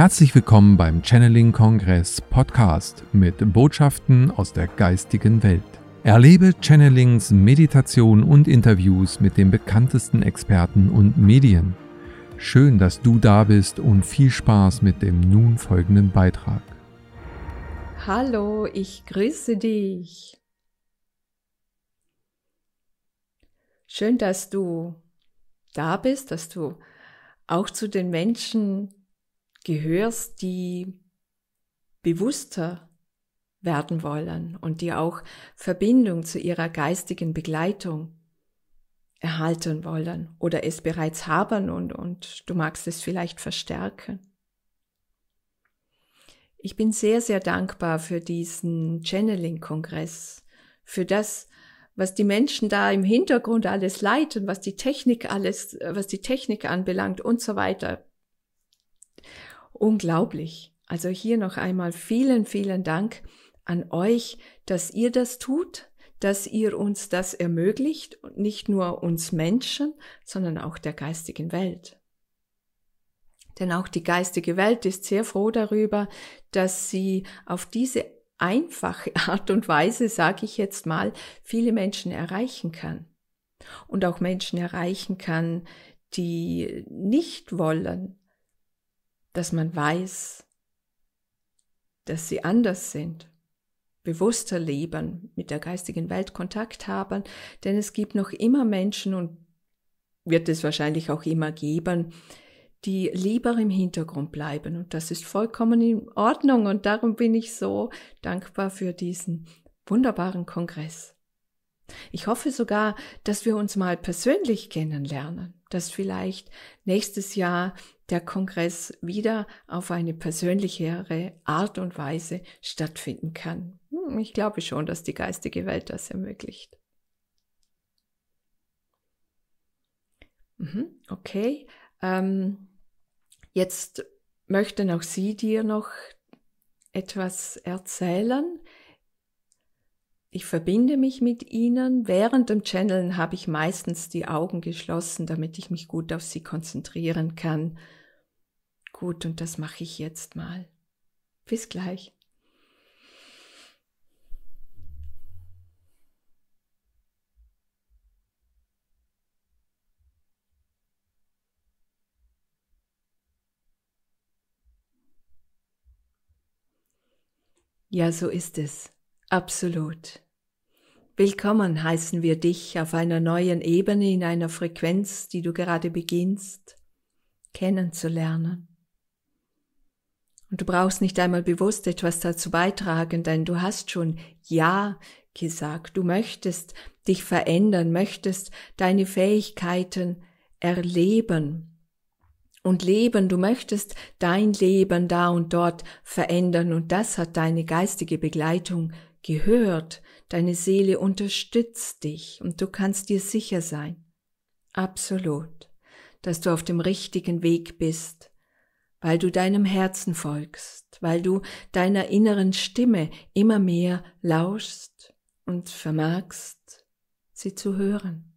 Herzlich willkommen beim Channeling Kongress Podcast mit Botschaften aus der geistigen Welt. Erlebe Channelings, Meditation und Interviews mit den bekanntesten Experten und Medien. Schön, dass du da bist und viel Spaß mit dem nun folgenden Beitrag. Hallo, ich grüße dich. Schön, dass du da bist, dass du auch zu den Menschen gehörst, die bewusster werden wollen und die auch Verbindung zu ihrer geistigen Begleitung erhalten wollen oder es bereits haben und, und du magst es vielleicht verstärken. Ich bin sehr, sehr dankbar für diesen Channeling-Kongress, für das, was die Menschen da im Hintergrund alles leiten, was die Technik alles, was die Technik anbelangt und so weiter. Unglaublich. Also hier noch einmal vielen, vielen Dank an euch, dass ihr das tut, dass ihr uns das ermöglicht, nicht nur uns Menschen, sondern auch der geistigen Welt. Denn auch die geistige Welt ist sehr froh darüber, dass sie auf diese einfache Art und Weise, sage ich jetzt mal, viele Menschen erreichen kann. Und auch Menschen erreichen kann, die nicht wollen, dass man weiß, dass sie anders sind, bewusster leben, mit der geistigen Welt Kontakt haben, denn es gibt noch immer Menschen und wird es wahrscheinlich auch immer geben, die lieber im Hintergrund bleiben. Und das ist vollkommen in Ordnung. Und darum bin ich so dankbar für diesen wunderbaren Kongress. Ich hoffe sogar, dass wir uns mal persönlich kennenlernen, dass vielleicht nächstes Jahr der Kongress wieder auf eine persönlichere Art und Weise stattfinden kann. Hm, ich glaube schon, dass die geistige Welt das ermöglicht. Mhm, okay, ähm, jetzt möchten auch Sie dir noch etwas erzählen. Ich verbinde mich mit ihnen. Während dem Channeln habe ich meistens die Augen geschlossen, damit ich mich gut auf sie konzentrieren kann. Gut, und das mache ich jetzt mal. Bis gleich. Ja, so ist es. Absolut. Willkommen heißen wir dich auf einer neuen Ebene in einer Frequenz, die du gerade beginnst kennenzulernen. Und du brauchst nicht einmal bewusst etwas dazu beitragen, denn du hast schon Ja gesagt. Du möchtest dich verändern, möchtest deine Fähigkeiten erleben und leben. Du möchtest dein Leben da und dort verändern und das hat deine geistige Begleitung gehört, deine Seele unterstützt dich und du kannst dir sicher sein, absolut, dass du auf dem richtigen Weg bist, weil du deinem Herzen folgst, weil du deiner inneren Stimme immer mehr lauschst und vermagst, sie zu hören.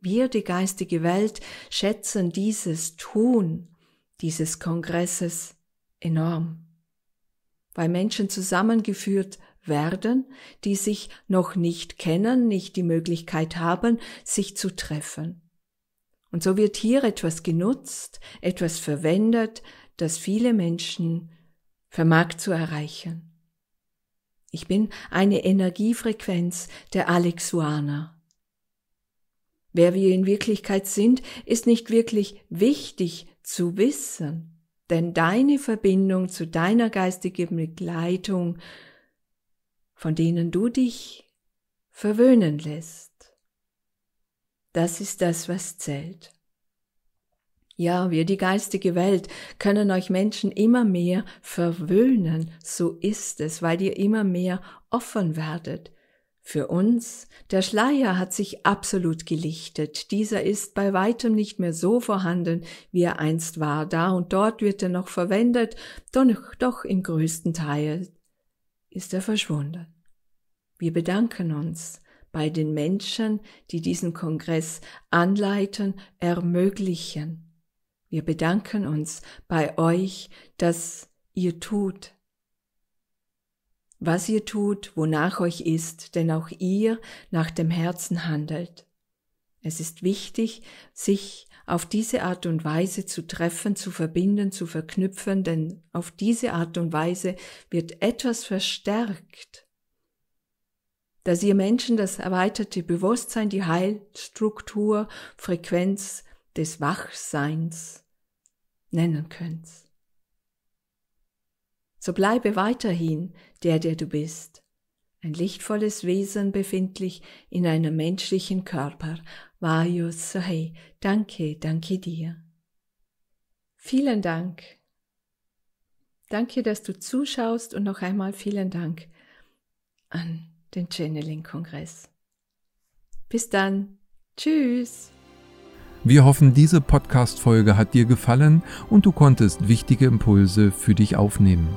Wir, die geistige Welt, schätzen dieses Tun dieses Kongresses enorm, weil Menschen zusammengeführt werden, die sich noch nicht kennen, nicht die Möglichkeit haben, sich zu treffen. Und so wird hier etwas genutzt, etwas verwendet, das viele Menschen vermag zu erreichen. Ich bin eine Energiefrequenz der Alexuaner. Wer wir in Wirklichkeit sind, ist nicht wirklich wichtig zu wissen, denn deine Verbindung zu deiner geistigen Begleitung von denen du dich verwöhnen lässt. Das ist das, was zählt. Ja, wir, die geistige Welt, können euch Menschen immer mehr verwöhnen, so ist es, weil ihr immer mehr offen werdet. Für uns, der Schleier hat sich absolut gelichtet, dieser ist bei weitem nicht mehr so vorhanden, wie er einst war, da und dort wird er noch verwendet, doch, doch im größten Teil ist er verschwunden. Wir bedanken uns bei den Menschen, die diesen Kongress anleiten, ermöglichen. Wir bedanken uns bei euch, dass ihr tut, was ihr tut, wonach euch ist, denn auch ihr nach dem Herzen handelt. Es ist wichtig, sich auf diese Art und Weise zu treffen, zu verbinden, zu verknüpfen, denn auf diese Art und Weise wird etwas verstärkt, dass ihr Menschen das erweiterte Bewusstsein, die Heilstruktur, Frequenz des Wachseins nennen könnt. So bleibe weiterhin der, der du bist, ein lichtvolles Wesen befindlich in einem menschlichen Körper. Vajus Sohei, danke, danke dir. Vielen Dank. Danke, dass du zuschaust und noch einmal vielen Dank an den Channeling-Kongress. Bis dann. Tschüss. Wir hoffen, diese Podcast-Folge hat dir gefallen und du konntest wichtige Impulse für dich aufnehmen.